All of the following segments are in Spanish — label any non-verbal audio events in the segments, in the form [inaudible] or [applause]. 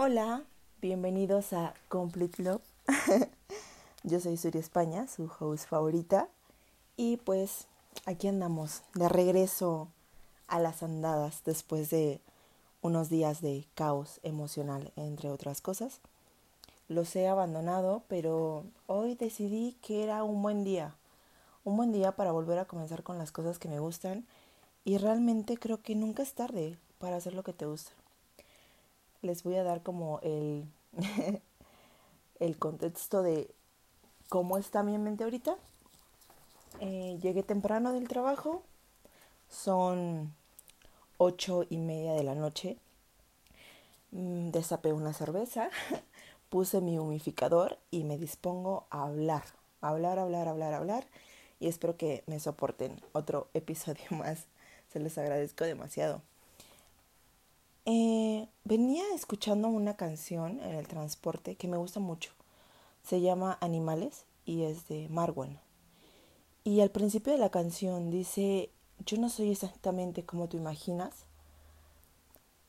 Hola, bienvenidos a Complete Love. [laughs] Yo soy Suri España, su host favorita. Y pues aquí andamos, de regreso a las andadas después de unos días de caos emocional, entre otras cosas. Los he abandonado, pero hoy decidí que era un buen día. Un buen día para volver a comenzar con las cosas que me gustan. Y realmente creo que nunca es tarde para hacer lo que te gusta. Les voy a dar como el, [laughs] el contexto de cómo está mi mente ahorita. Eh, llegué temprano del trabajo. Son ocho y media de la noche. Mm, Desapé una cerveza, [laughs] puse mi humificador y me dispongo a hablar, hablar, hablar, hablar, hablar. Y espero que me soporten otro episodio [laughs] más. Se les agradezco demasiado. Eh, venía escuchando una canción en el transporte que me gusta mucho. Se llama Animales y es de Marwan. Y al principio de la canción dice, yo no soy exactamente como tú imaginas.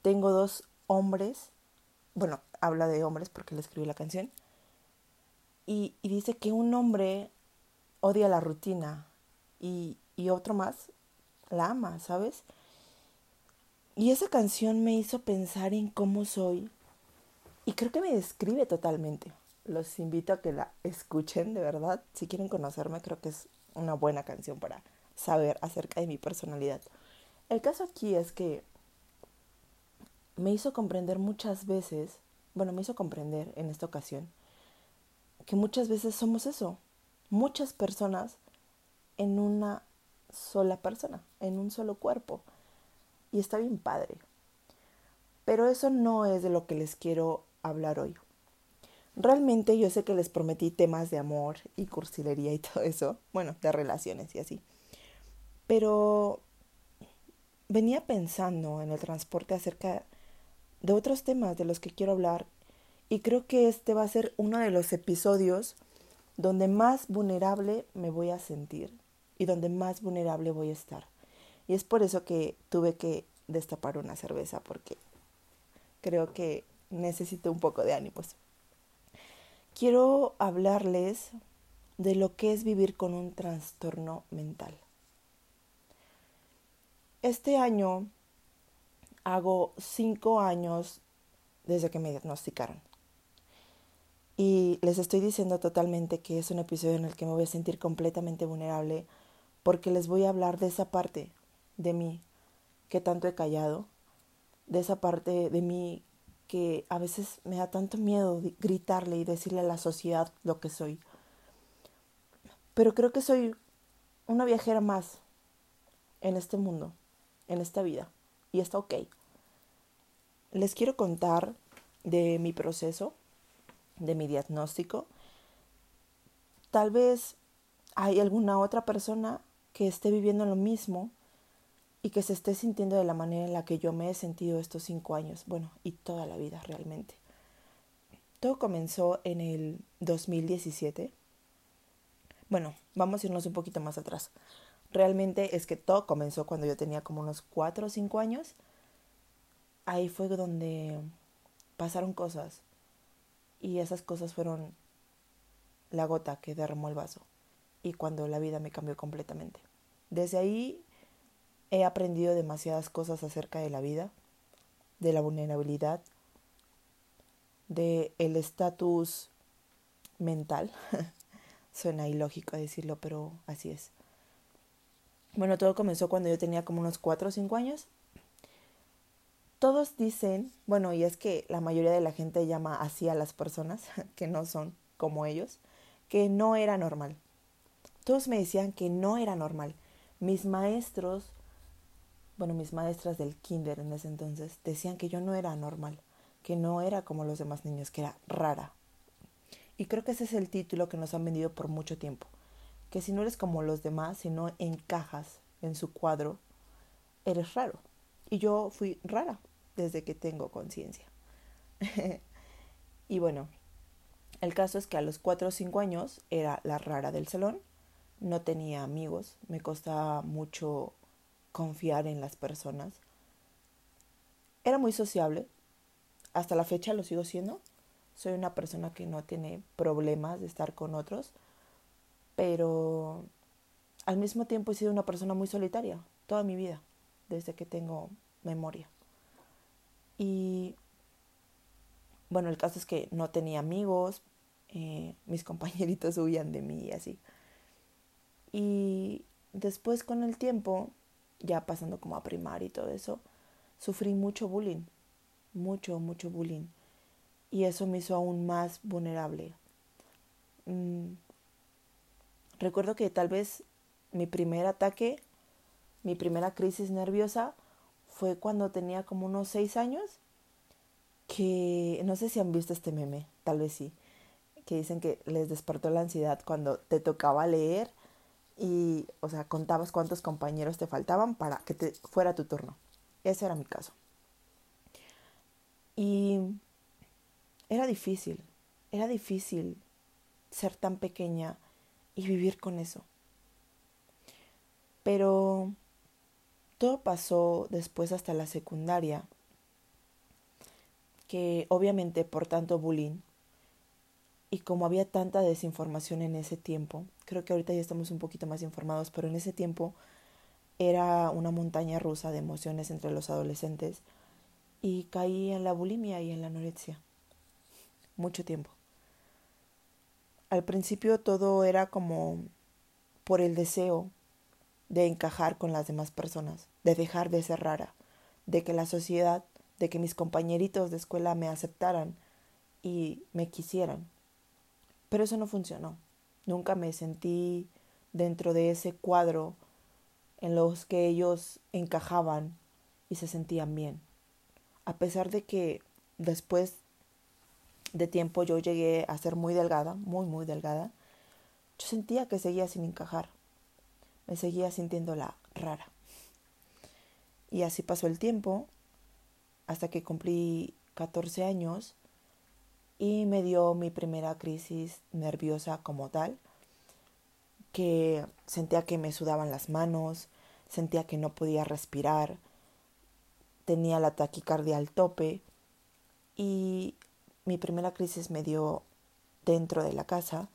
Tengo dos hombres, bueno, habla de hombres porque le escribí la canción. Y, dice que un hombre odia la rutina y, y otro más la ama, ¿sabes? Y esa canción me hizo pensar en cómo soy y creo que me describe totalmente. Los invito a que la escuchen, de verdad. Si quieren conocerme, creo que es una buena canción para saber acerca de mi personalidad. El caso aquí es que me hizo comprender muchas veces, bueno, me hizo comprender en esta ocasión, que muchas veces somos eso, muchas personas en una sola persona, en un solo cuerpo. Y está bien padre. Pero eso no es de lo que les quiero hablar hoy. Realmente yo sé que les prometí temas de amor y cursilería y [laughs] todo eso, bueno, de relaciones y así. Pero venía pensando en el transporte acerca de otros temas de los que quiero hablar y creo que este va a ser uno de los episodios donde más vulnerable me voy a sentir y donde más vulnerable voy a estar. Y es por eso que tuve que destapar una cerveza porque creo que necesito un poco de ánimos. Quiero hablarles de lo que es vivir con un trastorno mental. Este año hago cinco años desde que me diagnosticaron. Y les estoy diciendo totalmente que es un episodio en el que me voy a sentir completamente vulnerable porque les voy a hablar de esa parte de mí que tanto he callado, de esa parte de mí que a veces me da tanto miedo gritarle y decirle a la sociedad lo que soy. Pero creo que soy una viajera más en este mundo, en esta vida, y está ok. Les quiero contar de mi proceso, de mi diagnóstico. Tal vez hay alguna otra persona que esté viviendo lo mismo y que se esté sintiendo de la manera en la que yo me he sentido estos cinco años, bueno, y toda la vida realmente. Todo comenzó en el 2017. Bueno, vamos a irnos un poquito más atrás. Realmente es que todo comenzó cuando yo tenía como unos cuatro o cinco años. Ahí fue donde pasaron cosas y esas cosas fueron la gota que derramó el vaso y cuando la vida me cambió completamente. Desde ahí he aprendido demasiadas cosas acerca de la vida, de la vulnerabilidad, de el estatus mental. [laughs] Suena ilógico decirlo, pero así es. Bueno, todo comenzó cuando yo tenía como unos 4 o 5 años. Todos dicen, bueno, y es que la mayoría de la gente llama así a las personas [laughs] que no son como ellos, que no era normal. Todos me decían que no era normal. Mis maestros, bueno, mis maestras del kinder en ese entonces, decían que yo no era normal, que no era como los demás niños, que era rara. Y creo que ese es el título que nos han vendido por mucho tiempo, que si no eres como los demás, si no encajas en su cuadro, eres raro. Y yo fui rara desde que tengo conciencia. [laughs] y bueno, el caso es que a los 4 o 5 años era la rara del salón no tenía amigos, me costaba mucho confiar en las personas. Era muy sociable, hasta la fecha lo sigo siendo. Soy una persona que no tiene problemas de estar con otros, pero al mismo tiempo he sido una persona muy solitaria toda mi vida, desde que tengo memoria. Y bueno, el caso es que no tenía amigos, eh, mis [laughs] compañeritos huían de mí y así. Y después con el tiempo, ya pasando como a primaria y todo eso, sufrí mucho bullying, mucho, mucho bullying. Y eso me hizo aún más vulnerable. Mm, recuerdo que tal vez mi primer ataque, mi primera crisis nerviosa fue cuando tenía como unos seis años, que no sé si han visto este meme, tal vez sí, que dicen que les despertó la ansiedad cuando te tocaba leer y, o sea, contabas cuántos compañeros te faltaban para que te fuera tu turno. Ese era mi caso. Y era difícil, era difícil ser tan pequeña y vivir con eso. Pero todo pasó después hasta la secundaria, que obviamente por tanto bullying y como había tanta desinformación en ese tiempo, creo que ahorita ya estamos un poquito más informados, pero en ese tiempo era una montaña rusa de emociones entre los adolescentes y caí en la bulimia y en la anorexia. Mucho tiempo. Al principio todo era como por el deseo de encajar con las demás personas, de dejar de ser rara, de que la sociedad, de que mis compañeritos de escuela me aceptaran y me quisieran. Pero eso no funcionó. Nunca me sentí dentro de ese cuadro en los que ellos encajaban y se sentían bien. A pesar de que después de tiempo yo llegué a ser muy delgada, muy, muy delgada, yo sentía que seguía sin encajar. Me seguía sintiendo la rara. Y así pasó el tiempo hasta que cumplí 14 años y me dio mi primera crisis nerviosa como tal, que sentía que me sudaban las manos, sentía que no podía respirar, tenía la taquicardia al tope y mi primera crisis me dio dentro de la casa.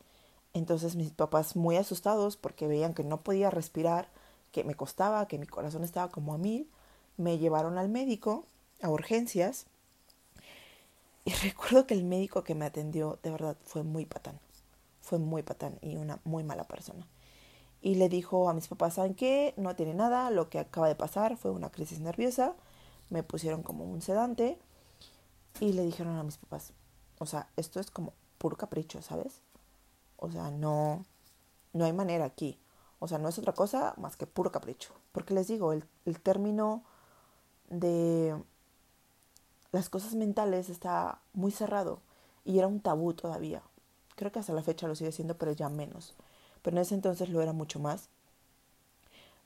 Entonces mis papás muy asustados porque veían que no podía respirar, que me costaba, que mi corazón estaba como a mil, me llevaron al médico, a urgencias, y recuerdo que el médico que me atendió, de verdad, fue muy patán. Fue muy patán y una muy mala persona. Y le dijo a mis papás, ¿saben qué? No tiene nada, lo que acaba de pasar fue una crisis nerviosa. Me pusieron como un sedante y le dijeron a mis papás, o sea, esto es como puro capricho, ¿sabes? O sea, no, no hay manera aquí. O sea, no es otra cosa más que puro capricho. Porque les digo, el, el término de las cosas mentales está muy cerrado y era un tabú todavía. Creo que hasta la fecha lo sigue siendo, pero ya menos. Pero en ese entonces lo era mucho más.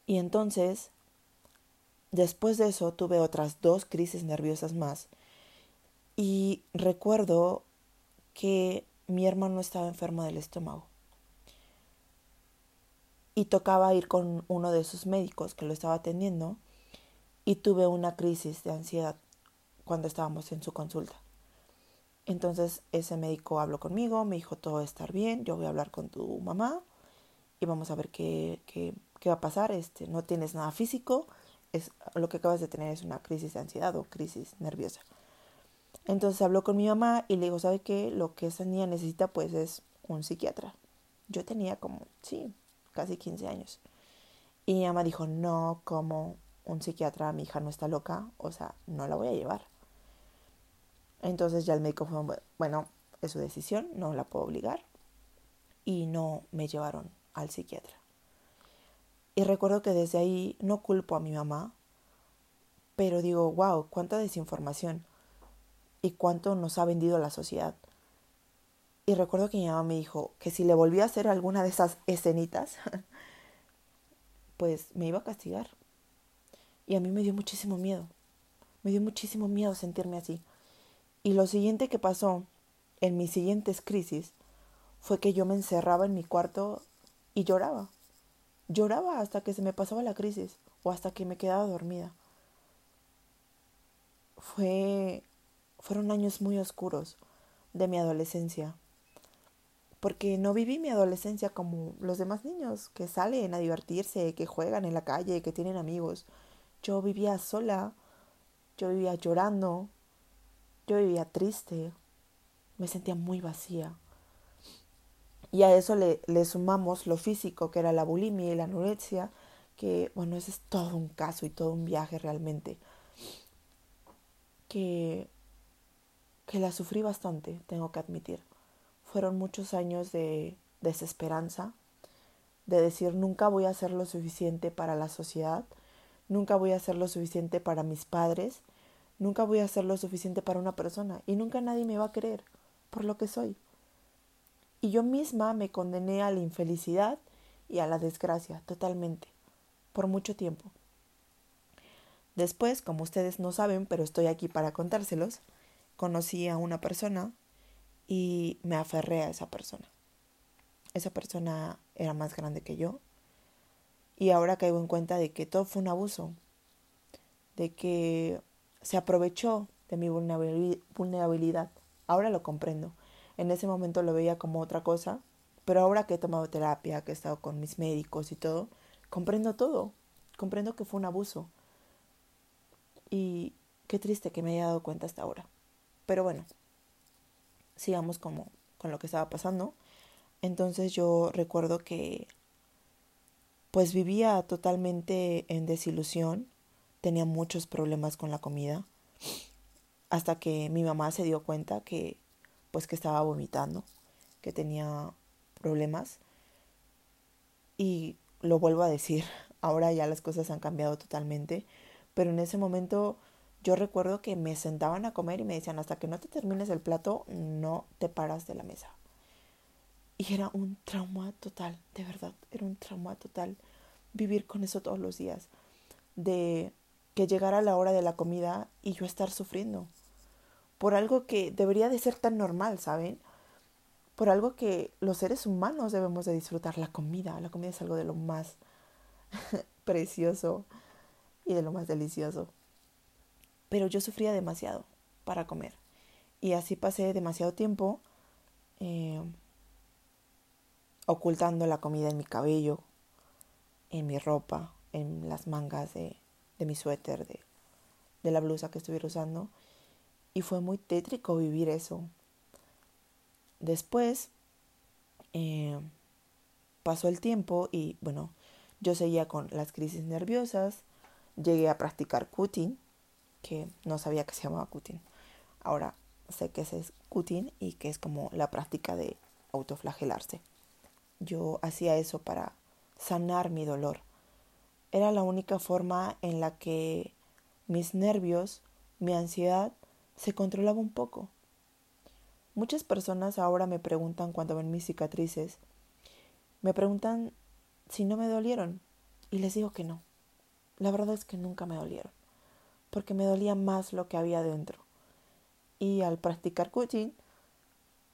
Y entonces, después de eso, tuve otras dos crisis nerviosas más. Y recuerdo que mi hermano estaba enfermo del estómago. Y tocaba ir con uno de sus médicos que lo estaba atendiendo. Y tuve una crisis de ansiedad cuando estábamos en su consulta. Entonces ese médico habló conmigo, me dijo todo va bien, yo voy a hablar con tu mamá y vamos a ver qué, qué, qué va a pasar. Este, no tienes nada físico, es, lo que acabas de tener es una crisis de ansiedad o crisis nerviosa. Entonces habló con mi mamá y le dijo, ¿sabe qué? Lo que esa niña necesita pues es un psiquiatra. Yo tenía como, sí, casi 15 años. Y mi mamá dijo, no, como un psiquiatra, mi hija no está loca, o sea, no la voy a llevar. Entonces ya el médico fue, bueno, es su decisión, no la puedo obligar. Y no me llevaron al psiquiatra. Y recuerdo que desde ahí no culpo a mi mamá, pero digo, wow, cuánta desinformación y cuánto nos ha vendido la sociedad. Y recuerdo que mi mamá me dijo que si le volvía a hacer alguna de esas escenitas, [laughs] pues me iba a castigar. Y a mí me dio muchísimo miedo. Me dio muchísimo miedo sentirme así. Y lo siguiente que pasó en mis siguientes crisis fue que yo me encerraba en mi cuarto y lloraba. Lloraba hasta que se me pasaba la crisis o hasta que me quedaba dormida. Fue fueron años muy oscuros de mi adolescencia. Porque no viví mi adolescencia como los demás niños que salen a divertirse, que juegan en la calle, que tienen amigos. Yo vivía sola, yo vivía llorando, yo vivía triste, me sentía muy vacía. Y a eso le, le, sumamos lo físico, que era la bulimia y la anorexia, que bueno, ese es todo un caso y todo un viaje realmente. Que, que la sufrí bastante, tengo que admitir. Fueron muchos años de desesperanza, de decir nunca voy a hacer lo suficiente para la sociedad, nunca voy a hacer lo suficiente para mis padres, nunca voy a hacer lo suficiente para una persona y nunca nadie me va a querer por lo que soy. Y yo misma me condené a la infelicidad y a la desgracia totalmente, por mucho tiempo. Después, como ustedes no saben, pero estoy aquí para contárselos, conocí a una persona y me aferré a esa persona. Esa persona era más grande que yo y ahora caigo en cuenta de que todo fue un abuso, de que se aprovechó de mi vulnerabilidad. Ahora lo comprendo. En ese momento lo veía como otra cosa, pero ahora que he tomado terapia, que he estado con mis médicos y todo, comprendo todo. Comprendo que fue un abuso. Y qué triste que me haya dado cuenta hasta ahora. Pero bueno, sigamos como con lo que estaba pasando. Entonces yo recuerdo que pues vivía totalmente en desilusión, tenía muchos problemas con la comida, hasta que mi mamá se dio cuenta que pues que estaba vomitando, que tenía problemas. Y lo vuelvo a decir, [laughs] ahora ya las cosas han cambiado totalmente, pero en ese momento yo recuerdo que me sentaban a comer y me decían, hasta que no te termines el plato, no te paras de la mesa. Y era un trauma total, de verdad, era un trauma total vivir con eso todos los días, de que llegara la hora de la comida y yo estar sufriendo por algo que debería de ser tan normal, ¿saben? Por algo que los seres humanos debemos de disfrutar, la comida. La comida es algo de lo más [laughs] precioso y de lo más delicioso. Pero yo sufría demasiado para comer. Y así pasé demasiado tiempo eh, ocultando la comida en mi cabello, en mi ropa, en las mangas de, de mi suéter, de, de la blusa que estuviera usando. Y fue muy tétrico vivir eso. Después eh, pasó el tiempo y bueno, yo seguía con las crisis nerviosas, llegué a practicar cutting, que no sabía que se llamaba cutting. Ahora sé que ese es cutting y que es como la práctica de autoflagelarse. Yo hacía eso para sanar mi dolor. Era la única forma en la que mis nervios, mi ansiedad se controlaba un poco. Muchas personas ahora me preguntan cuando ven mis cicatrices, me preguntan si no me dolieron y les digo que no. La verdad es que nunca me dolieron, porque me dolía más lo que había dentro. Y al practicar coaching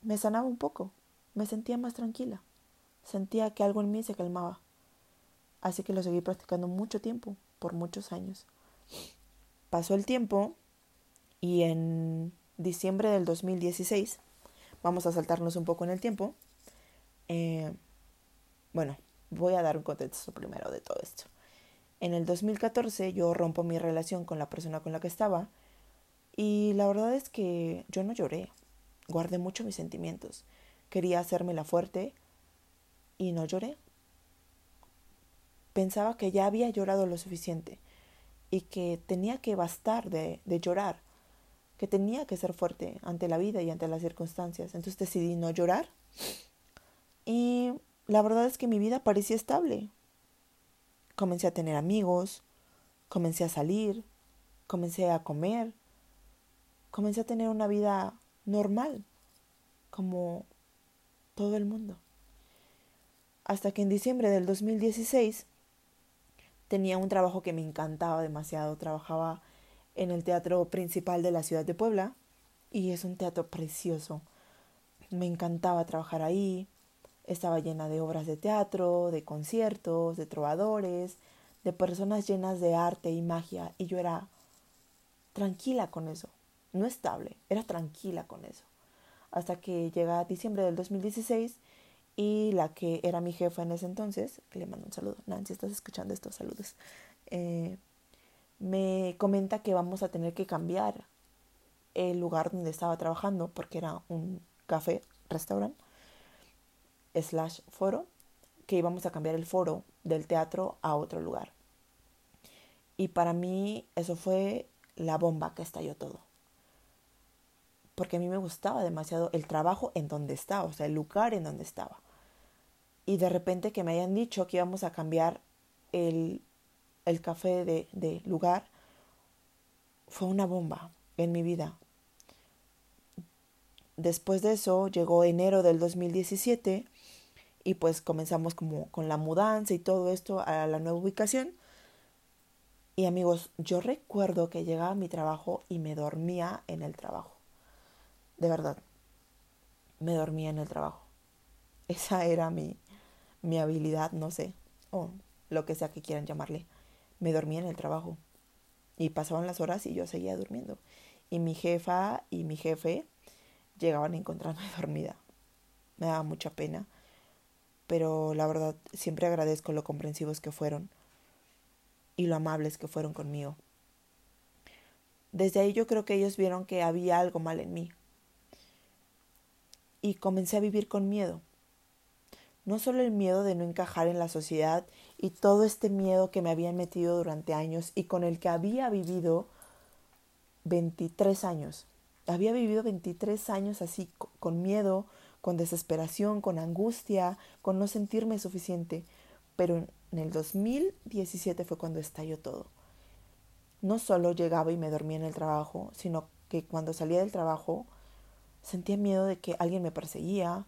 me sanaba un poco, me sentía más tranquila, sentía que algo en mí se calmaba. Así que lo seguí practicando mucho tiempo, por muchos años. Pasó el tiempo y en diciembre del 2016, vamos a saltarnos un poco en el tiempo, eh, bueno, voy a dar un contexto primero de todo esto. En el 2014 yo rompo mi relación con la persona con la que estaba y la verdad es que yo no lloré, guardé mucho mis sentimientos, quería hacerme la fuerte y no lloré. Pensaba que ya había llorado lo suficiente y que tenía que bastar de, de llorar que tenía que ser fuerte ante la vida y ante las circunstancias. Entonces decidí no llorar y la verdad es que mi vida parecía estable. Comencé a tener amigos, comencé a salir, comencé a comer, comencé a tener una vida normal, como todo el mundo. Hasta que en diciembre del 2016 tenía un trabajo que me encantaba demasiado. Trabajaba en el Teatro Principal de la ciudad de Puebla y es un teatro precioso. Me encantaba trabajar ahí. Estaba llena de obras de teatro, de conciertos, de trovadores, de personas llenas de arte y magia y yo era tranquila con eso. no estable, era tranquila con eso. Hasta que llega diciembre del 2016 y la que era mi jefa en ese entonces, que le mando un saludo, Nancy, estás escuchando estos saludos, eh, me comenta que vamos a tener que cambiar el lugar donde estaba trabajando, porque era un café, restaurante, slash foro, que íbamos a cambiar el foro del teatro a otro lugar. Y para mí eso fue la bomba que estalló todo. Porque a mí me gustaba demasiado el trabajo en donde estaba, o sea, el lugar en donde estaba. Y de repente que me hayan dicho que íbamos a cambiar el, el café de, de lugar, fue una bomba en mi vida. Después de eso llegó enero del 2017 y pues comenzamos como con la mudanza y todo esto a la nueva ubicación. Y amigos, yo recuerdo que llegaba a mi trabajo y me dormía en el trabajo. De verdad, me dormía en el trabajo. Esa era mi, mi habilidad, no sé, o lo que sea que quieran llamarle. Me dormía en el trabajo. Y pasaban las horas y yo seguía durmiendo. Y mi jefa y mi jefe llegaban a encontrarme [laughs] dormida. Me daba mucha pena, pero la verdad siempre agradezco lo comprensivos que fueron y lo amables que fueron conmigo. Desde ahí yo creo que ellos vieron que había algo mal en mí. Y comencé a vivir con miedo. No solo el miedo de no encajar en la sociedad y todo este miedo que me habían metido durante años y con el que había vivido 23 años. Había vivido 23 años así, con miedo, con desesperación, con angustia, con no sentirme suficiente. Pero en el 2017 fue cuando estalló todo. No solo llegaba y me dormía en el trabajo, sino que cuando salía del trabajo sentía miedo de que alguien me perseguía,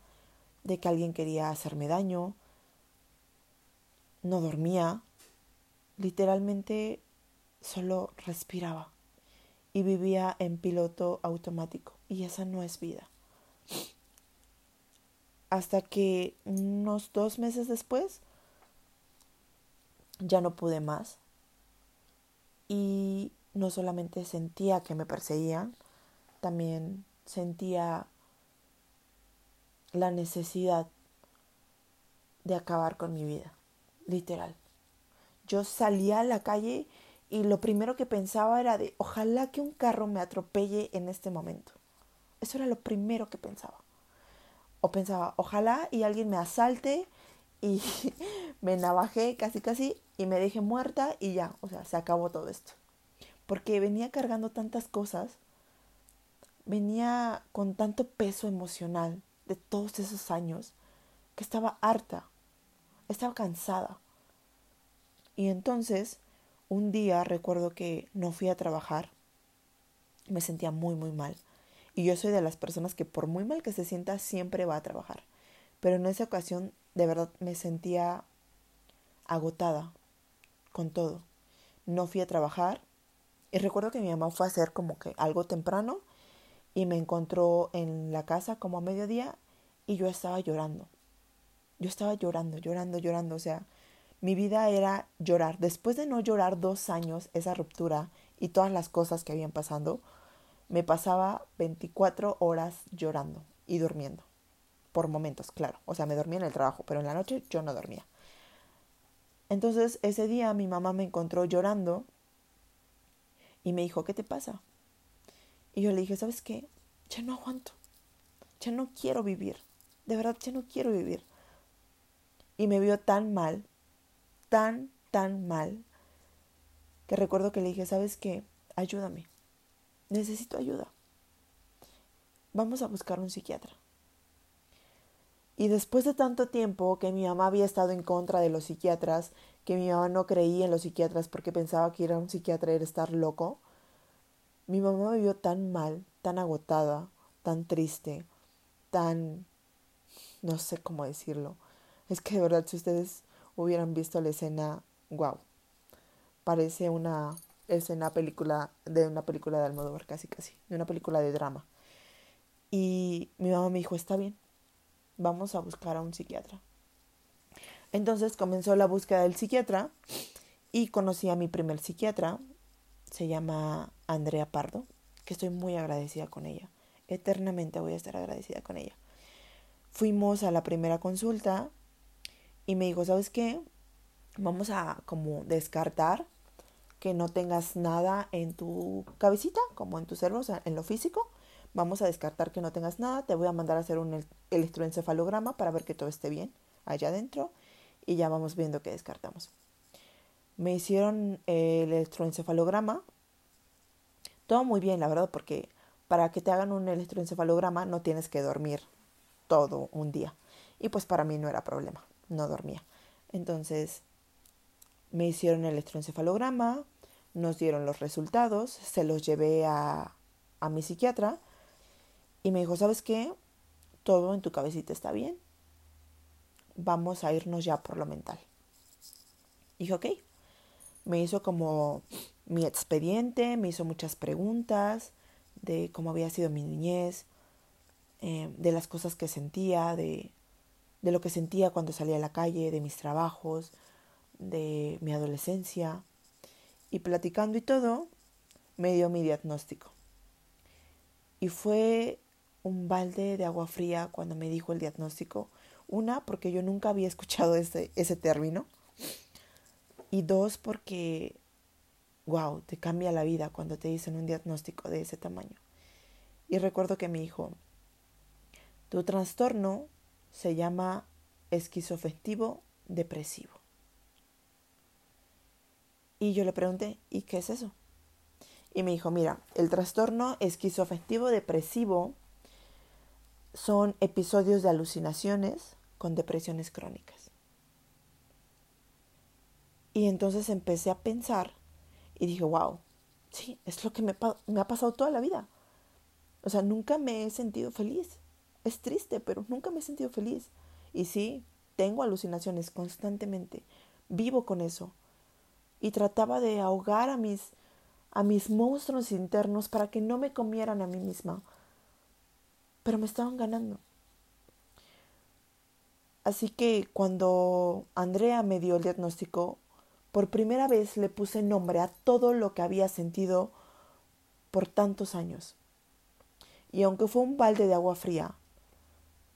de que alguien quería hacerme daño. No dormía. Literalmente solo respiraba y vivía en piloto automático. Y esa no es vida. Hasta que unos dos meses después ya no pude más. Y no solamente sentía que me perseguían, también sentía la necesidad de acabar con mi vida, literal. Yo salía a la calle y lo primero que pensaba era de ojalá que un carro me atropelle en este momento. Eso era lo primero que pensaba. O pensaba, ojalá y alguien me asalte y [laughs] me navajé casi casi y me deje muerta y ya, o sea, se acabó todo esto. Porque venía cargando tantas cosas, venía con tanto peso emocional de todos esos años que estaba harta, estaba cansada. Y entonces un día recuerdo que no fui a trabajar. Me sentía muy, muy mal. Y yo soy de las personas que por muy mal que se sienta siempre va a trabajar. Pero en esa ocasión de verdad me sentía agotada con todo. No fui a trabajar. Y recuerdo que mi mamá fue a hacer como que algo temprano y me encontró en la casa como a mediodía y yo estaba llorando. Yo estaba llorando, llorando, llorando. O sea, mi vida era llorar. Después de no llorar dos años, esa ruptura y todas las cosas que habían pasado, me pasaba 24 horas llorando y durmiendo. Por momentos, claro. O sea, me dormía en el trabajo, pero en la noche yo no dormía. Entonces, ese día mi mamá me encontró llorando y me dijo, ¿qué te pasa? Y yo le dije, ¿sabes qué? Ya no aguanto. Ya no quiero vivir. De verdad, ya no quiero vivir. Y me vio tan mal tan, tan mal que recuerdo que le dije, ¿sabes qué? Ayúdame. Necesito ayuda. Vamos a buscar un psiquiatra. Y después de tanto tiempo que mi mamá había estado en contra de los psiquiatras, que mi mamá no creía en los psiquiatras porque pensaba que ir a un psiquiatra era estar loco, mi mamá me vio tan mal, tan agotada, tan triste, tan... no sé cómo decirlo. Es que de verdad, si ustedes hubieran visto la escena, wow, parece una escena película de una película de Almodóvar, casi casi, de una película de drama. Y mi mamá me dijo, está bien, vamos a buscar a un psiquiatra. Entonces comenzó la búsqueda del psiquiatra y conocí a mi primer psiquiatra, se llama Andrea Pardo, que estoy muy agradecida con ella. Eternamente voy a estar agradecida con ella. Fuimos a la primera consulta y me dijo, ¿sabes qué? Vamos a como descartar que no tengas nada en tu cabecita, como en tu cerebro, o sea, en lo físico. Vamos a descartar que no tengas nada. Te voy a mandar a hacer un electroencefalograma para ver que todo esté bien allá adentro y ya vamos viendo qué descartamos. Me hicieron el electroencefalograma. Todo muy bien, la verdad, porque para que te hagan un electroencefalograma no tienes que dormir todo un día. Y pues para mí no era problema, no dormía. Entonces me hicieron el electroencefalograma, nos dieron los resultados, se los llevé a, a mi psiquiatra y me dijo, ¿sabes qué? Todo en tu cabecita está bien. Vamos a irnos ya por lo mental. Dije, ok. Me hizo como mi expediente, me hizo muchas preguntas de cómo había sido mi niñez, eh, de las cosas que sentía, de, de lo que sentía cuando salía a la calle, de mis trabajos, de mi adolescencia y platicando y todo, me dio mi diagnóstico. Y fue un balde de agua fría cuando me dijo el diagnóstico. Una, porque yo nunca había escuchado ese, ese término. Y dos, porque, wow, te cambia la vida cuando te dicen un diagnóstico de ese tamaño. Y recuerdo que me dijo, tu trastorno se llama esquizofectivo depresivo. Y yo le pregunté, ¿y qué es eso? Y me dijo, mira, el trastorno esquizoafectivo depresivo son episodios de alucinaciones con depresiones crónicas. Y entonces empecé a pensar y dije, wow, sí, es lo que me, ha pasado toda la vida. O sea, nunca me he sentido feliz. Es triste, pero nunca me he sentido feliz. Y sí, tengo alucinaciones constantemente. Vivo con eso y trataba de ahogar a mis a mis monstruos internos para que no me comieran a mí misma. Pero me estaban ganando. Así que cuando Andrea me dio el diagnóstico, por primera vez le puse nombre a todo lo que había sentido por tantos años. Y aunque fue un balde de agua fría,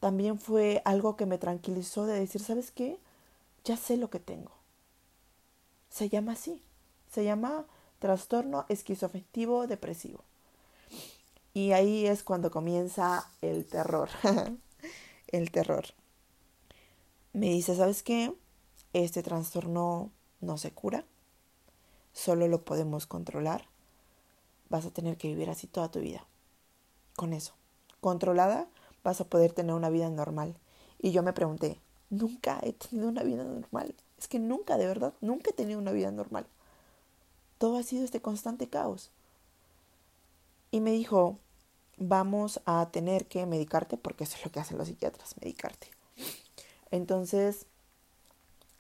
también fue algo que me tranquilizó de decir, ¿sabes qué? Ya sé lo que tengo se llama así. Se llama trastorno esquizoafectivo depresivo. Y ahí es cuando comienza el terror. [laughs] el terror. Me dice, ¿sabes qué? Este trastorno no se cura. Solo lo podemos controlar. Vas a tener que vivir así toda tu vida. Con eso. Controlada, vas a poder tener una vida normal. Y yo me pregunté, nunca he tenido una vida normal. Es que nunca, de verdad, nunca he tenido una vida normal. Todo ha sido este constante caos. Y me dijo, vamos a tener que medicarte, porque eso es lo que hacen los psiquiatras, medicarte. Entonces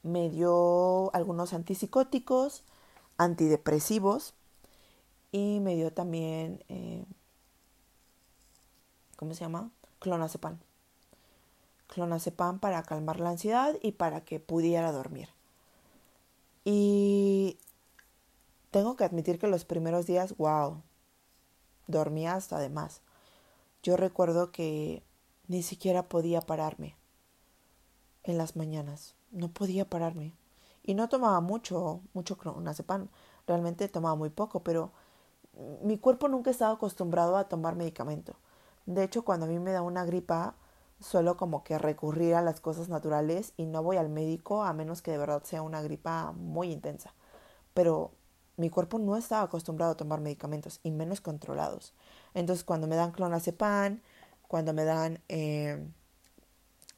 me dio algunos antipsicóticos, antidepresivos y me dio también, eh, ¿cómo se llama? Clonazepam clonazepam para calmar la ansiedad y para que pudiera dormir. Y tengo que admitir que los primeros días, wow, dormía hasta de más. Yo recuerdo que ni siquiera podía pararme en las mañanas. No podía pararme. Y no tomaba mucho, mucho clonazepam. Realmente tomaba muy poco, pero mi cuerpo nunca estaba acostumbrado a tomar medicamento. De hecho, cuando a mí me da una gripa, suelo como que recurrir a las cosas naturales y no voy al médico a menos que de verdad sea una gripa muy intensa. Pero mi cuerpo no estaba acostumbrado a tomar medicamentos y menos controlados. Entonces cuando me dan clonazepam, cuando me dan eh,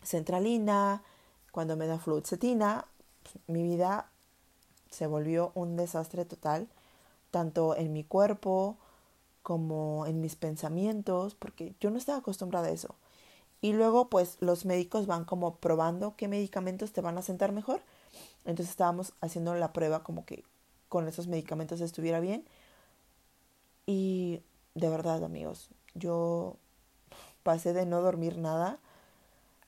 centralina, cuando me dan fluoxetina, mi vida se volvió un desastre total, tanto en mi cuerpo como en mis pensamientos, porque yo no estaba acostumbrada a eso. Y luego pues los médicos van como probando qué medicamentos te van a sentar mejor. Entonces estábamos haciendo la prueba como que con esos medicamentos estuviera bien. Y de verdad amigos, yo pasé de no dormir nada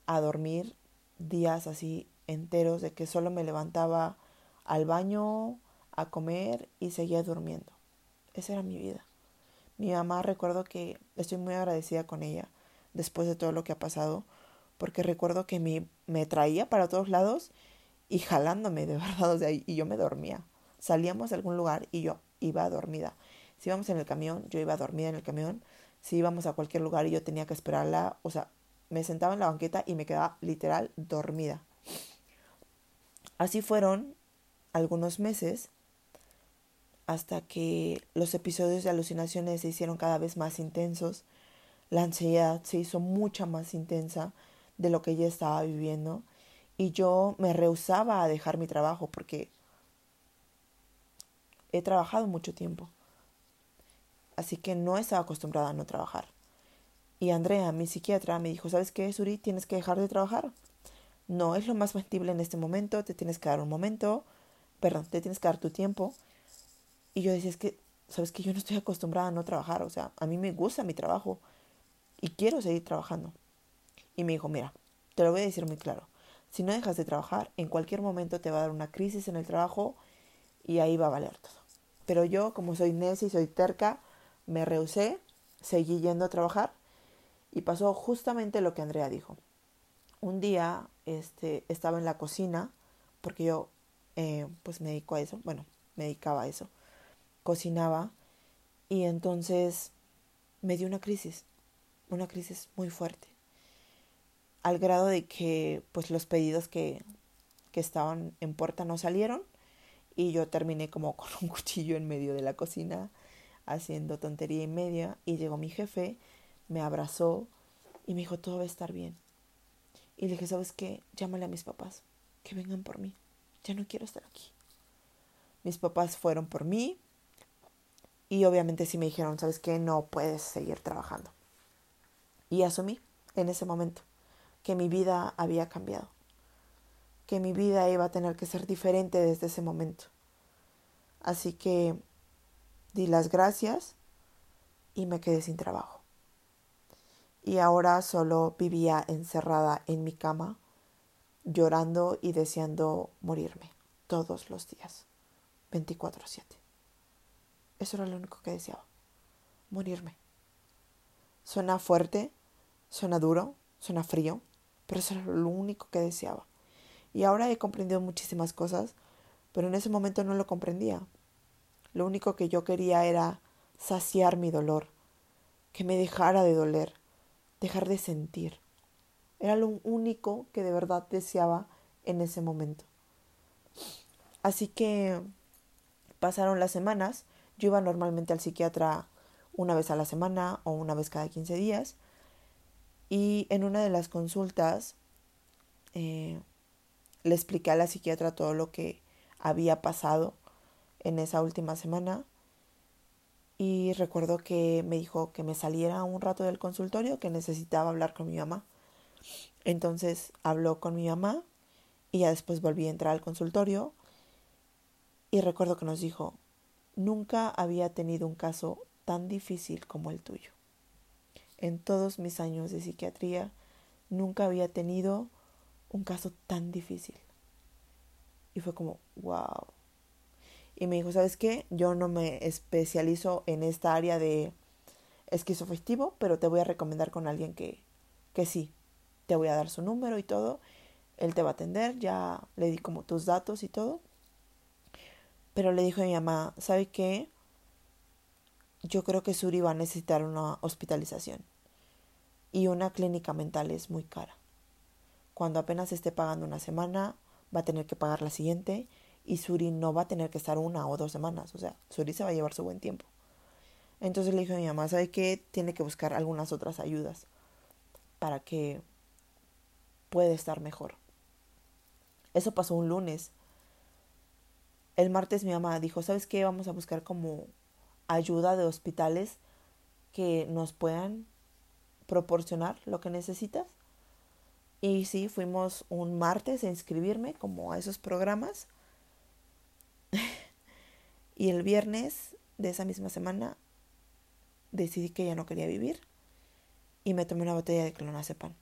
a dormir días así enteros de que solo me levantaba al baño, a comer y seguía durmiendo. Esa era mi vida. Mi mamá recuerdo que estoy muy agradecida con ella después de todo lo que ha pasado, porque recuerdo que me, me traía para todos lados y jalándome de [laughs] verdad, o sea, y yo me dormía. Salíamos a algún lugar y yo iba dormida. Si íbamos en el camión, yo iba dormida en el camión. Si íbamos a cualquier lugar y yo tenía que esperarla, o sea, me sentaba en la banqueta y me quedaba literal dormida. Así fueron algunos meses hasta que los episodios de alucinaciones se hicieron cada vez más intensos. La ansiedad se hizo mucha más intensa de lo que ella estaba viviendo y yo me rehusaba a dejar mi trabajo porque he trabajado mucho tiempo. Así que no estaba acostumbrada a no trabajar. Y Andrea, mi psiquiatra, me dijo, ¿sabes qué, Suri? Tienes que dejar de trabajar. No es lo más factible en este momento, te tienes que dar un momento, perdón, te tienes que dar tu tiempo. Y yo decía, es que, ¿sabes qué? Yo no estoy acostumbrada a no trabajar, o sea, a mí me gusta mi trabajo y quiero seguir trabajando. Y me dijo, mira, te lo voy a decir muy claro, si no dejas de trabajar, en cualquier momento te va a dar una crisis en el trabajo y ahí va a valer todo. Pero yo, como soy necia y soy terca, me rehusé, seguí yendo a trabajar y pasó justamente lo que Andrea dijo. Un día este, estaba en la cocina, porque yo eh, pues me dedico a eso, bueno, me dedicaba a eso, cocinaba y entonces me dio una crisis, una crisis muy fuerte, al grado de que pues los pedidos que, que estaban en puerta no salieron y yo terminé como con un cuchillo en medio de la cocina haciendo tontería y media y llegó mi jefe, me abrazó y me dijo, todo va a estar bien. Y le dije, ¿sabes qué? Llámale a mis papás, que vengan por mí. Ya no quiero estar aquí. Mis papás fueron por mí y obviamente sí me dijeron, ¿sabes qué? No puedes seguir trabajando. Y asumí en ese momento que mi vida había cambiado que mi vida iba a tener que ser diferente desde ese momento. Así que di las gracias y me quedé sin trabajo. Y ahora solo vivía encerrada en mi cama, llorando y deseando morirme todos los días, 24/7. Eso era lo único que deseaba, morirme. Suena fuerte, suena duro, suena frío, pero eso era lo único que deseaba. Y ahora he comprendido muchísimas cosas, pero en ese momento no lo comprendía. Lo único que yo quería era saciar mi dolor, que me dejara de doler, dejar de sentir. Era lo único que de verdad deseaba en ese momento. Así que pasaron las semanas, yo iba normalmente al psiquiatra una vez a la semana o una vez cada 15 días, y en una de las consultas eh, le expliqué a la psiquiatra todo lo que había pasado en esa última semana y recuerdo que me dijo que me saliera un rato del consultorio, que necesitaba hablar con mi mamá. Entonces habló con mi mamá y ya después volví a entrar al consultorio y recuerdo que nos dijo, nunca había tenido un caso tan difícil como el tuyo. En todos mis años de psiquiatría, nunca había tenido un caso tan difícil. Y fue como, wow. Y me dijo, ¿sabes qué? Yo no me especializo en esta área de esquizofestivo, pero te voy a recomendar con alguien que, que sí. Te voy a dar su número y todo. Él te va a atender. Ya le di como tus datos y todo. Pero le dijo a mi mamá, ¿sabe qué? Yo creo que Suri va a necesitar una hospitalización. Y una clínica mental es muy cara. Cuando apenas esté pagando una semana, va a tener que pagar la siguiente y Suri no va a tener que estar una o dos semanas. O sea, Suri se va a llevar su buen tiempo. Entonces le dije a mi mamá, ¿sabe qué? Tiene que buscar algunas otras ayudas para que pueda estar mejor. Eso pasó un lunes. El martes mi mamá dijo, ¿sabes qué? Vamos a buscar como ayuda de hospitales que nos puedan proporcionar lo que necesitas. Y sí, fuimos un martes a inscribirme como a esos programas. [laughs] y el viernes de esa misma semana decidí que ya no quería vivir y me tomé una botella de clonazepam.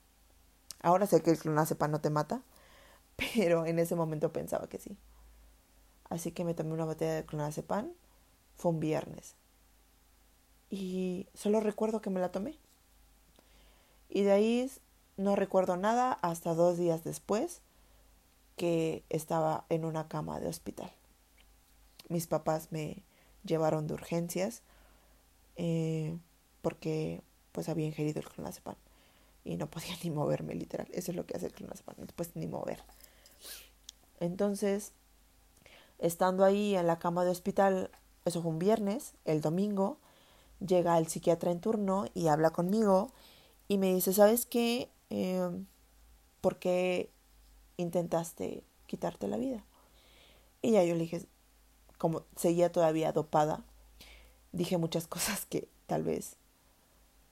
Ahora sé que el clonazepam no te mata, [laughs] pero en ese momento pensaba que sí. Así que me tomé una botella de clonazepam. Fue un viernes. y solo recuerdo que me la tomé. Y de ahí no recuerdo nada hasta dos días después que estaba en una cama de hospital. Mis papás me llevaron de urgencias eh, porque pues había ingerido el clonazepam y no [laughs] podía ni moverme literal. Eso es lo que hace el clonazepam, te ni mover. Entonces, estando ahí en la cama de hospital, eso fue un viernes, el domingo, llega el psiquiatra en turno y habla conmigo y me dice, ¿sabes qué? Eh, ¿Por qué intentaste quitarte la vida? Y ya yo le dije, como seguía todavía dopada, dije muchas [laughs] cosas que tal vez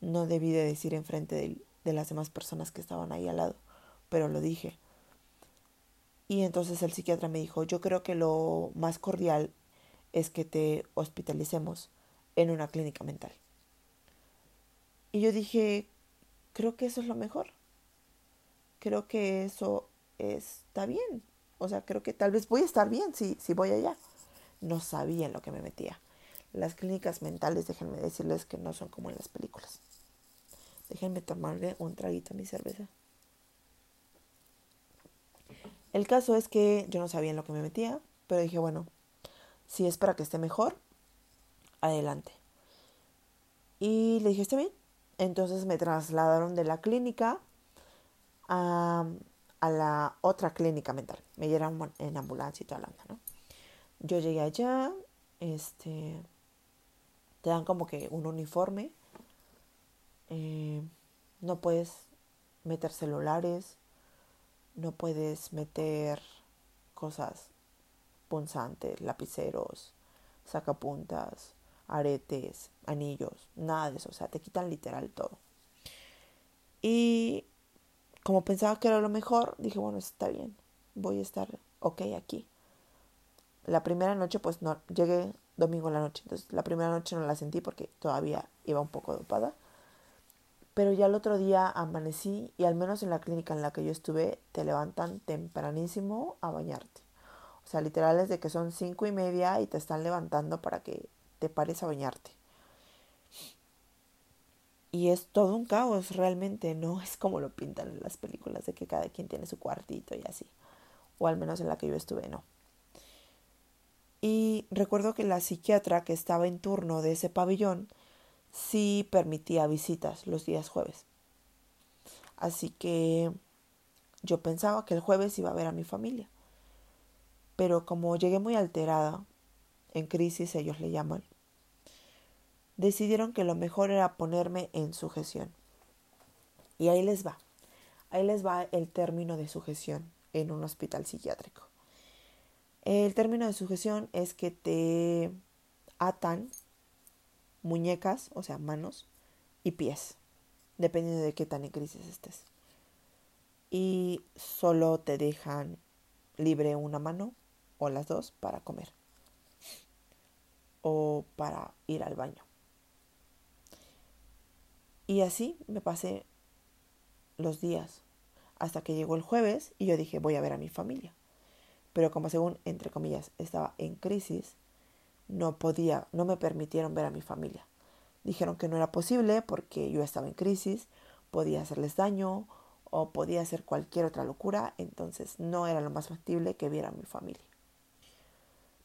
no debí de decir enfrente de, de las demás personas que estaban ahí al lado, pero lo dije. Y entonces el psiquiatra me dijo, yo creo que lo más cordial es que te hospitalicemos en una clínica mental. Y yo dije, creo que eso es lo mejor. Creo que eso está bien. O sea, creo que tal vez voy a estar bien si, si voy allá. No sabía en lo que me metía. Las clínicas mentales, déjenme decirles que no son como en las películas. Déjenme tomarle un traguito a mi cerveza. El caso es que yo no sabía en lo que me metía, pero dije, bueno, si es para que esté mejor, adelante. Y le dije, está bien. Entonces me trasladaron de la clínica a, la otra clínica mental. Me llevaron en ambulancia y toda la onda, ¿no? Yo llegué allá, este, te dan como que un uniforme. Eh, no puedes meter celulares, no puedes meter cosas punzantes, lapiceros, sacapuntas, aretes, anillos, nada de eso, o sea, te quitan literal todo. Y como pensaba que era lo mejor, dije, bueno, está bien, voy a estar ok aquí. La primera noche, pues no, llegué domingo en la noche, entonces la primera noche no la sentí porque todavía iba un poco dopada. Pero ya el otro día amanecí y al menos en la clínica en la que yo estuve, te levantan tempranísimo a bañarte. O sea, literal es de que son cinco y media y te están levantando para que te pares a bañarte. Y es todo un caos realmente, no [laughs] es como lo pintan en las películas de que cada quien tiene su cuartito y así. O al menos en la que yo estuve, no. Y recuerdo que la psiquiatra que estaba en turno de ese pabellón sí permitía visitas los días jueves. Así que yo pensaba que el jueves iba a ver a mi familia. Pero como llegué muy alterada, en crisis ellos le llaman, decidieron que lo mejor era ponerme en sujeción. Y ahí les va. Ahí les va el término de sujeción en un hospital psiquiátrico. El término de sujeción es que te atan muñecas, o sea, manos y pies, dependiendo de qué tan en crisis estés. Y solo te dejan libre una mano o las dos para comer o para ir al baño. Y así me pasé los días hasta que llegó el jueves y yo dije voy a ver a mi familia. Pero como según, entre comillas, estaba en crisis, no podía, no me permitieron ver a mi familia. Dijeron que no era posible porque yo estaba en crisis, podía hacerles daño o podía hacer cualquier otra locura, entonces no era lo más factible que viera a mi familia.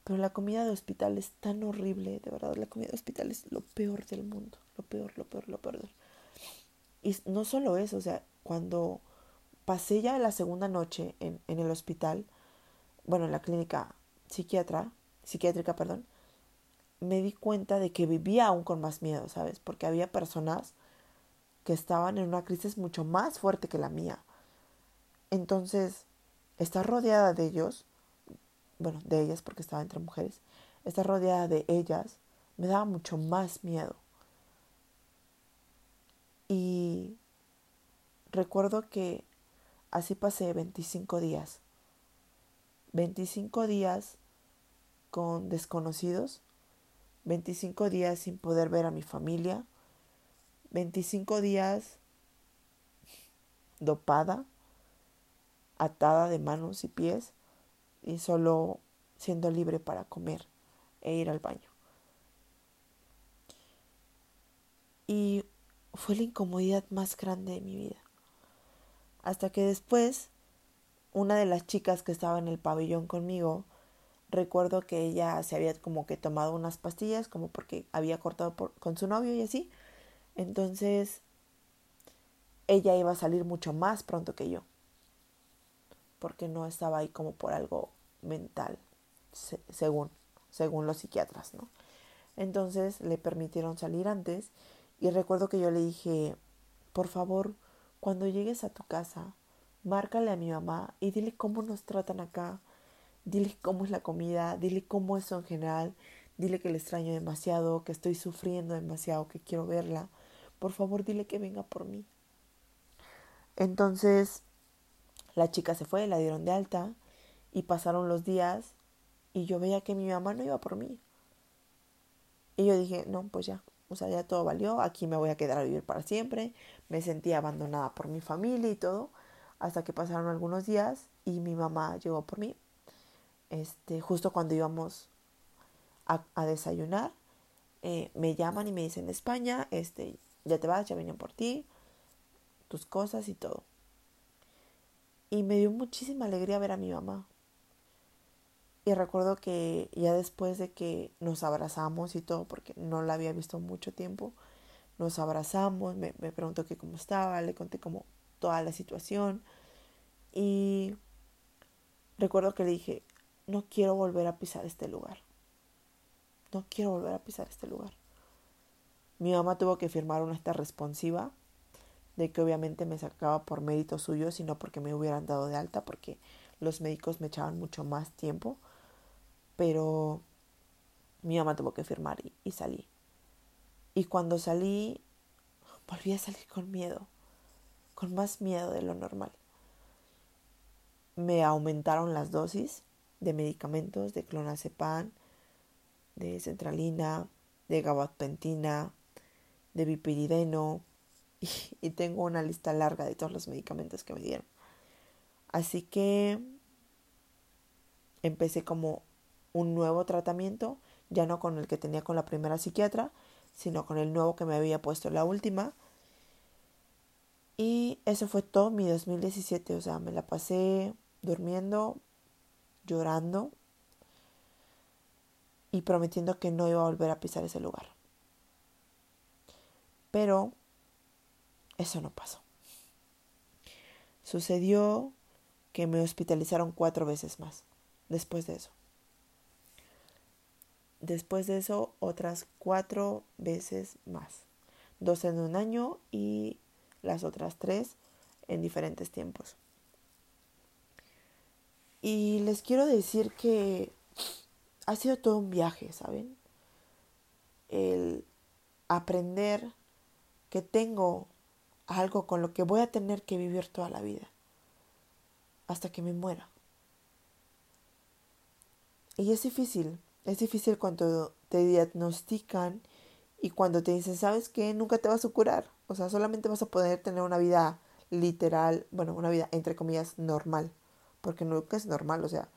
Pero la comida de hospital es tan horrible, de verdad, la comida de hospital es lo peor del mundo, lo peor, lo peor, lo peor. Y no solo eso, o sea, cuando pasé ya la segunda noche en, en el hospital, bueno, en la clínica psiquiatra, psiquiátrica, perdón, me di cuenta de que vivía aún con más miedo, ¿sabes? Porque había personas que estaban en una crisis mucho más fuerte que la mía. Entonces, estar rodeada de ellos, bueno, de ellas porque estaba entre mujeres, estar rodeada de ellas me daba mucho más miedo. Y recuerdo que así pasé 25 días. 25 días con desconocidos, 25 días sin poder ver a mi familia, 25 días dopada, atada de manos y pies y solo siendo libre para comer e ir al baño. Y fue la incomodidad más grande de mi vida. Hasta que después, una de las chicas que estaba en el pabellón conmigo, recuerdo que ella se había como que tomado unas pastillas, como porque había cortado con su novio y así. Entonces, ella iba a salir mucho más pronto que yo. Porque no estaba ahí como por algo mental, según, según los psiquiatras, ¿no? Entonces le permitieron salir antes y recuerdo que yo le dije, por favor, cuando llegues a tu casa, márcale a mi mamá y dile cómo nos tratan acá, dile cómo es la comida, dile cómo es en general, dile que le extraño demasiado, que estoy sufriendo demasiado, que quiero verla. Por favor, dile que venga por mí. Entonces, la chica se fue, la dieron de alta y pasaron los días y yo veía que mi mamá no iba por mí. Y yo dije, no, pues ya, o sea, ya todo valió, aquí me voy a quedar a vivir para siempre. Me sentía abandonada por mi familia y todo, hasta que pasaron algunos días y mi mamá llegó por mí. Este, justo cuando íbamos a, desayunar, eh, me llaman y me dicen, España, este, ya te vas, ya vienen por ti, tus cosas y todo. Y me dio muchísima alegría ver a mi mamá. Y recuerdo que ya después de que nos abrazamos y todo, porque no la había visto mucho tiempo, nos abrazamos, me, me preguntó que cómo estaba, le conté toda la situación. Y recuerdo que le dije, no quiero volver a pisar este lugar. No quiero volver a pisar este lugar. Mi mamá tuvo que firmar una esta responsiva de que obviamente me sacaba por mérito suyo, sino porque me hubieran dado de alta, porque los médicos me echaban mucho más tiempo. Pero mi mamá tuvo que firmar y, y salí. Y cuando salí, volví a salir con miedo, con más miedo de lo normal. Me aumentaron las dosis de medicamentos, de clonazepam, de centralina, de gabapentina, de bipirideno, [laughs] y, tengo una lista larga de todos los medicamentos que me dieron. Así que empecé como un nuevo tratamiento, ya no con el que tenía con la primera psiquiatra, sino con el nuevo que me había puesto la última. Y eso fue todo mi 2017, o sea, me la pasé durmiendo, llorando y prometiendo que no iba a volver a pisar ese lugar. Pero eso no pasó. Sucedió que me hospitalizaron cuatro veces más después de eso. Después de eso, otras cuatro veces más. Dos en un año y las otras tres en diferentes tiempos. Y les quiero decir que ha sido todo un viaje, ¿saben? El aprender que tengo algo con lo que voy a tener que vivir toda la vida, hasta que me muera. Y es difícil, es difícil cuando te diagnostican y cuando te dicen, ¿sabes qué? Nunca te vas a curar. O sea, solamente vas a poder tener una vida literal, bueno, una vida entre comillas normal, porque nunca es normal, o sea,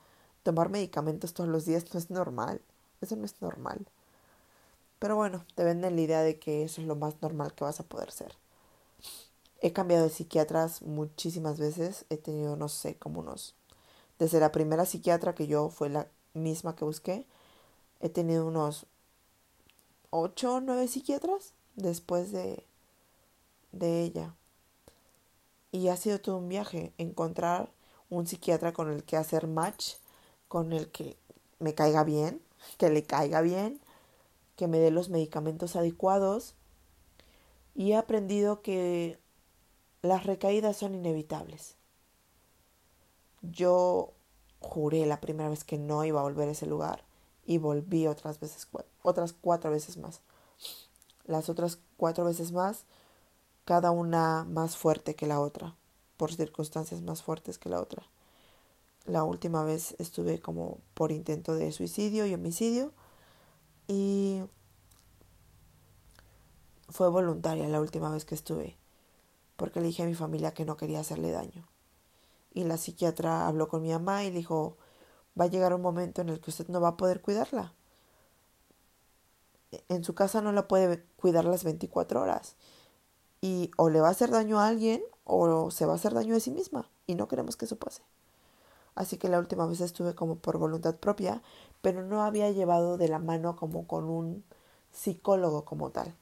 tomar medicamentos todos los días no es normal, eso no es normal. Pero bueno, te venden la idea de que eso es lo más normal que vas a poder ser. He cambiado de psiquiatras muchísimas veces. He tenido, no sé, como unos... Desde la primera psiquiatra que yo fue la misma que busqué, he tenido unos ocho o nueve psiquiatras después de, de ella. Y ha sido todo un viaje encontrar un psiquiatra con el que hacer match, con el que me caiga bien, que le caiga bien, que me dé los medicamentos adecuados. Y he aprendido que las recaídas son inevitables. Yo juré la primera vez que no iba a volver a ese lugar y volví otras veces, otras cuatro veces más. Las otras cuatro veces más, cada una más fuerte que la otra, por circunstancias más fuertes que la otra. La última vez estuve como por intento de suicidio y homicidio y fue voluntaria la última vez que estuve porque le dije a mi familia que no quería hacerle daño. Y la psiquiatra habló con mi mamá y dijo, va a llegar un momento en el que usted no va a poder cuidarla. en su casa no la puede cuidar las 24 horas. Y o le va a hacer daño a alguien o se va a hacer daño a sí misma. Y no queremos que eso pase. Así que la última vez estuve como por voluntad propia, pero no había llevado de la mano como con un psicólogo como tal.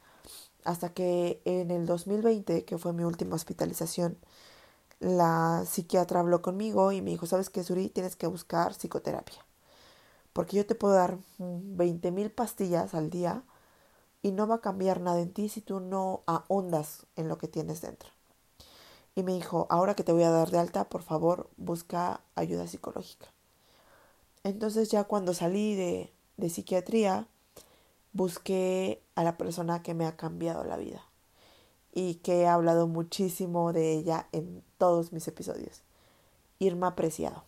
Hasta que en el 2020, que fue mi última hospitalización, la psiquiatra habló conmigo y me dijo, ¿sabes qué, Suri? Tienes que buscar psicoterapia. Porque yo te puedo dar 20 mil pastillas al día y no va a cambiar nada en ti si tú no ahondas en lo que tienes dentro. Y me dijo, ahora que te voy a dar de alta, por favor, busca ayuda psicológica. Entonces ya cuando salí de, de psiquiatría, busqué a la persona que me ha cambiado la vida y que he hablado muchísimo de ella en todos mis episodios. Irma Preciado.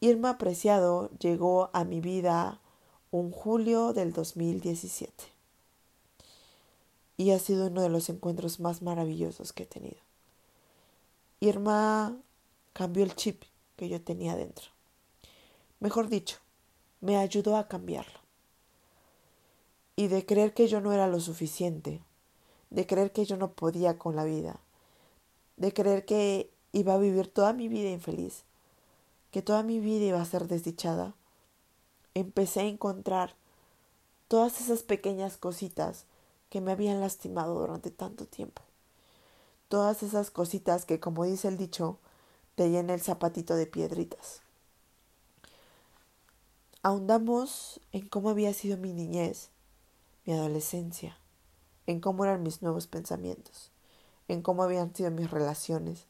Irma Preciado llegó a mi vida un julio del 2017 y ha sido uno de los encuentros más maravillosos que he tenido. Irma cambió el chip que yo tenía dentro. Mejor dicho, me ayudó a cambiarlo y de creer que yo no era lo suficiente, de creer que yo no podía con la vida, de creer que iba a vivir toda mi vida infeliz, que toda mi vida iba a ser desdichada, empecé a encontrar todas esas pequeñas cositas que me habían lastimado durante tanto tiempo. Todas esas cositas que, como dice el dicho, te llena el zapatito de piedritas. Ahondamos en cómo había sido mi niñez, mi adolescencia, en cómo eran mis nuevos pensamientos, en cómo habían sido mis relaciones,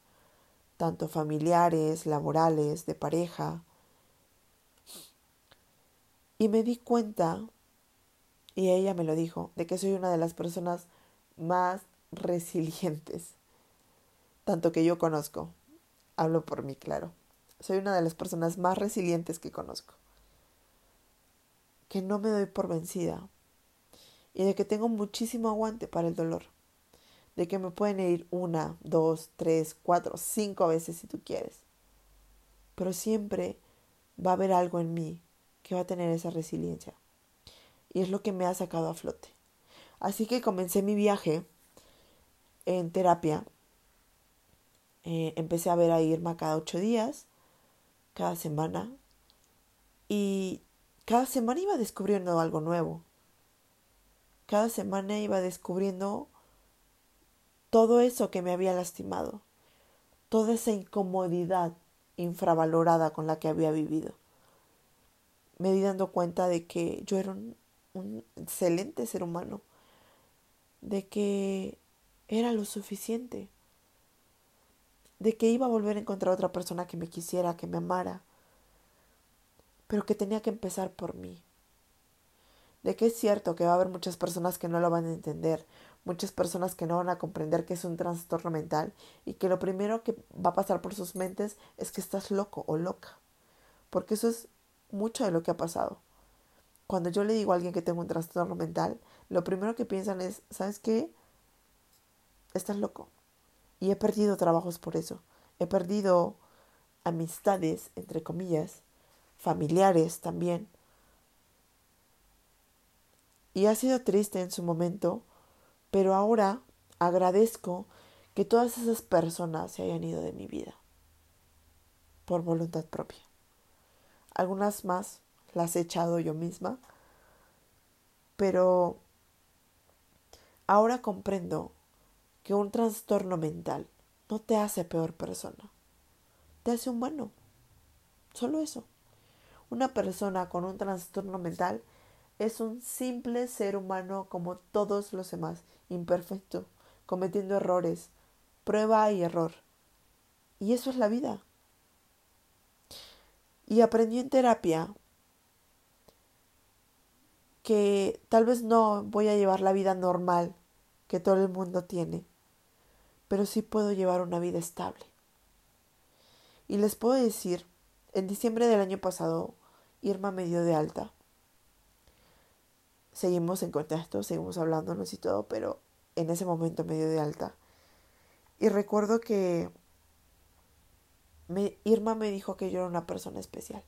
tanto familiares, laborales, de pareja. Y me di cuenta, y ella me lo dijo, de que soy una de las personas más resilientes, tanto que yo conozco. Hablo por mí, claro. Soy una de las personas más resilientes que conozco. Que no me doy por vencida, y de que tengo muchísimo aguante para el dolor. De que me pueden ir una, dos, tres, cuatro, cinco veces si tú quieres. Pero siempre va a haber algo en mí que va a tener esa resiliencia. Y es lo que me ha sacado a flote. Así que comencé mi viaje en terapia. Eh, empecé a ver a Irma cada ocho días, cada semana. Y cada semana iba descubriendo algo nuevo. Cada semana iba descubriendo todo eso que me había lastimado, toda esa incomodidad infravalorada con la que había vivido. Me di dando cuenta de que yo era un, un excelente ser humano, de que era lo suficiente, de que iba a volver a encontrar otra persona que me quisiera, que me amara, pero que tenía que empezar por mí de que es cierto que va a haber muchas personas que no lo van a entender, muchas personas que no van a comprender que es un trastorno mental y que lo primero que va a pasar por sus mentes es que estás loco o loca. Porque eso es mucho de lo que ha pasado. Cuando yo le digo a alguien que tengo un trastorno mental, lo primero que piensan es, ¿sabes qué? Estás loco. Y he perdido trabajos por eso. He perdido amistades, entre comillas, familiares también, y ha sido triste en su momento, pero ahora agradezco que todas esas personas se hayan ido de mi vida por voluntad propia. Algunas más las he echado yo misma, pero ahora comprendo que un trastorno mental no te hace peor persona, te hace un bueno. Solo eso. Una persona con un trastorno mental es un simple ser humano como todos los demás, imperfecto, cometiendo errores, prueba y error. Y eso es la vida. Y aprendí en terapia que tal vez no voy a llevar la vida normal que todo el mundo tiene, pero sí puedo llevar una vida estable. Y les puedo decir, en diciembre del año pasado, Irma me dio de alta seguimos en contacto, seguimos hablándonos y todo, pero en ese momento me dio de alta. Y recuerdo que Irma me dijo que yo era una persona especial,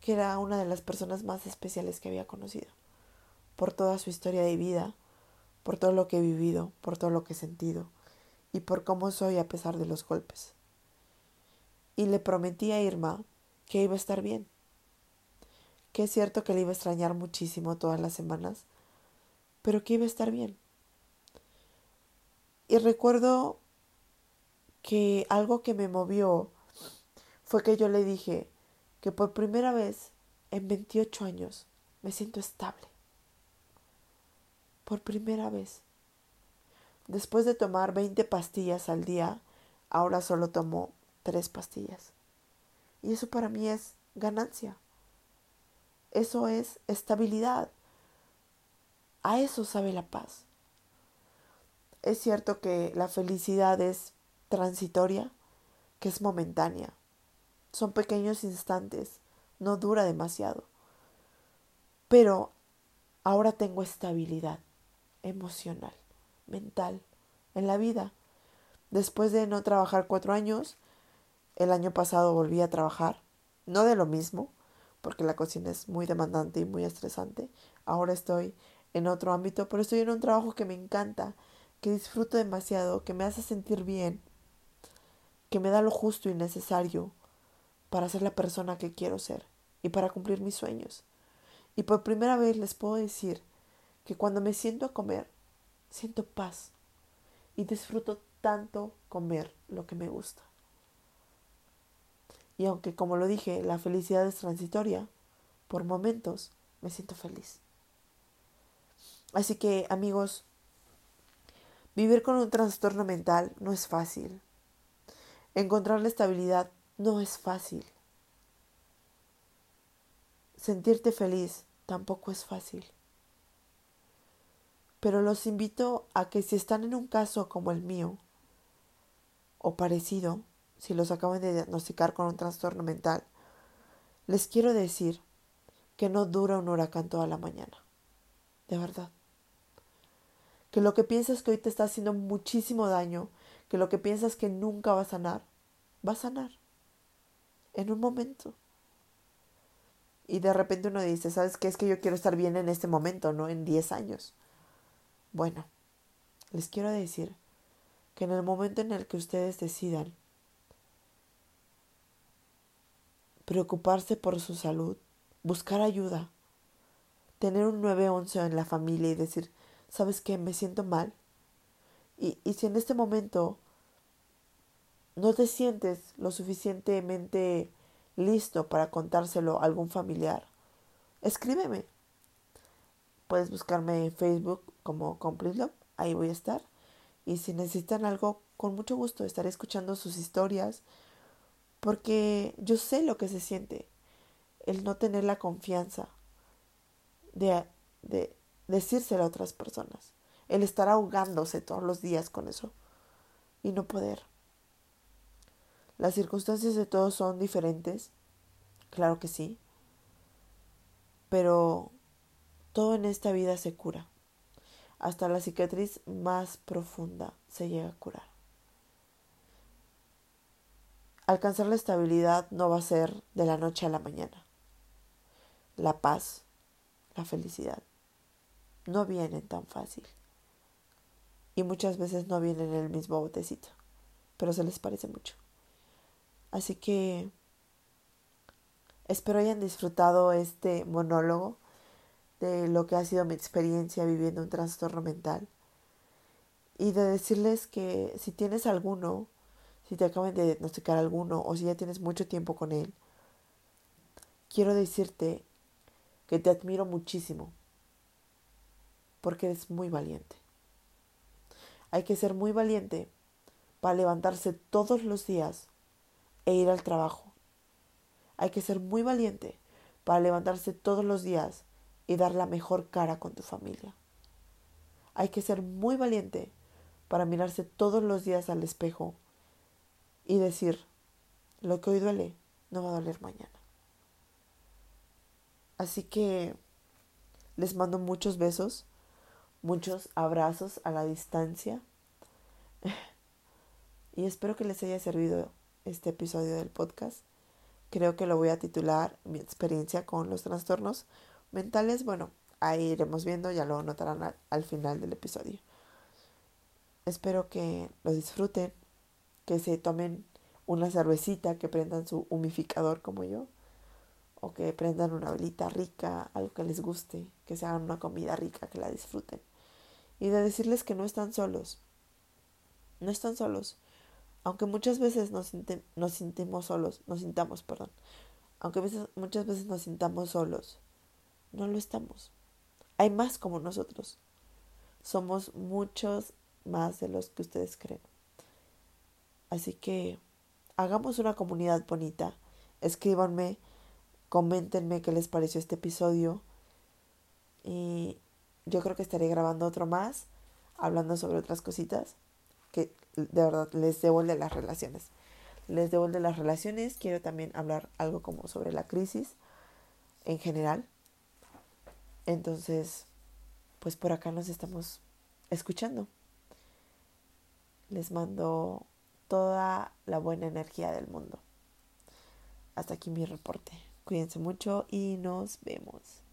que era una de las personas más especiales que había conocido. por toda su historia de vida, por todo lo que he vivido, por todo lo que he sentido y por cómo soy a pesar de los golpes. Y le prometí a Irma que iba a estar bien, que es cierto que le iba a extrañar muchísimo todas las semanas, pero que iba a estar bien. Y recuerdo que algo que me movió fue que yo le dije que por primera vez en 28 años me siento estable. Por primera vez. Después de tomar 20 pastillas al día, ahora solo tomo 3 pastillas. Y eso para mí es ganancia. Eso es estabilidad. A eso sabe la paz. Es cierto que la felicidad es transitoria, que es momentánea. Son pequeños instantes, no dura demasiado. Pero ahora tengo estabilidad emocional, mental, en la vida. Después de no trabajar cuatro años, el año pasado volví a trabajar, no de lo mismo, porque la cocina es muy demandante y muy estresante. Ahora estoy en otro ámbito, pero estoy en un trabajo que me encanta, que disfruto demasiado, que me hace sentir bien, que me da lo justo y necesario para ser la persona que quiero ser y para cumplir mis sueños. Y por primera vez les puedo decir que cuando me siento a comer, siento paz y disfruto tanto comer lo que me gusta. Y aunque, como lo dije, la felicidad es transitoria, por momentos me siento feliz. Así que, amigos, vivir con un trastorno mental no es fácil. Encontrar la estabilidad no es fácil. Sentirte feliz tampoco es fácil. Pero los invito a que si están en un caso como el mío, o parecido, si los acaban de diagnosticar con un trastorno mental, les quiero decir que no dura un huracán toda la mañana. De verdad. Que lo que piensas que hoy te está haciendo muchísimo daño, que lo que piensas que nunca va a sanar, va a sanar. En un momento. Y de repente uno dice, ¿sabes qué? Es que yo quiero estar bien en este momento, no en 10 años. Bueno, les quiero decir que en el momento en el que ustedes decidan preocuparse por su salud, buscar ayuda, tener un 911 en la familia y decir, ¿sabes qué? Me siento mal. Y, y si en este momento no te sientes lo suficientemente listo para contárselo a algún familiar, escríbeme. Puedes buscarme en Facebook como Complete Love, ahí voy a estar. Y si necesitan algo, con mucho gusto estaré escuchando sus historias, porque yo sé lo que se siente el no tener la confianza de, de decírselo a otras personas, el estar ahogándose todos los días con eso y no poder. Las circunstancias de todos son diferentes, claro que sí, pero todo en esta vida se cura. Hasta la cicatriz más profunda se llega a curar. Alcanzar la estabilidad no va a ser de la noche a la mañana. La paz, la felicidad, no vienen tan fácil. Y muchas veces no vienen en el mismo botecito, pero se les parece mucho. Así que espero hayan disfrutado este monólogo de lo que ha sido mi experiencia viviendo un trastorno mental y de decirles que si tienes alguno, si te acaban de diagnosticar alguno o si ya tienes mucho tiempo con él, quiero decirte que te admiro muchísimo porque eres muy valiente. Hay que ser muy valiente para levantarse todos los días e ir al trabajo. Hay que ser muy valiente para levantarse todos los días y dar la mejor cara con tu familia. Hay que ser muy valiente para mirarse todos los días al espejo y decir, lo que hoy duele no va a doler mañana. Así que les mando muchos besos, muchos abrazos a la distancia [laughs] y espero que les haya servido este episodio del podcast. Creo que lo voy a titular Mi experiencia con los trastornos mentales, bueno, ahí iremos viendo, ya lo notarán al, final del episodio. Espero que lo disfruten, que se tomen una cervecita, que prendan su humificador como yo, o que prendan una velita rica, algo que les guste, que se hagan una comida rica, que la disfruten. Y de decirles que no están solos. No están solos. Aunque muchas veces nos, nos solos, nos sintamos, perdón. Aunque muchas veces nos sintamos solos, no lo estamos. Hay más como nosotros. Somos muchos más de los que ustedes creen. Así que hagamos una comunidad bonita. Escríbanme, coméntenme qué les pareció este episodio. Y yo creo que estaré grabando otro más, hablando sobre otras cositas que de verdad les devuelve las relaciones. Les devuelve las relaciones. Quiero también hablar algo como sobre la crisis en general entonces, pues por acá nos estamos escuchando. Les mando toda la buena energía del mundo. Hasta aquí mi reporte. Cuídense mucho y nos vemos.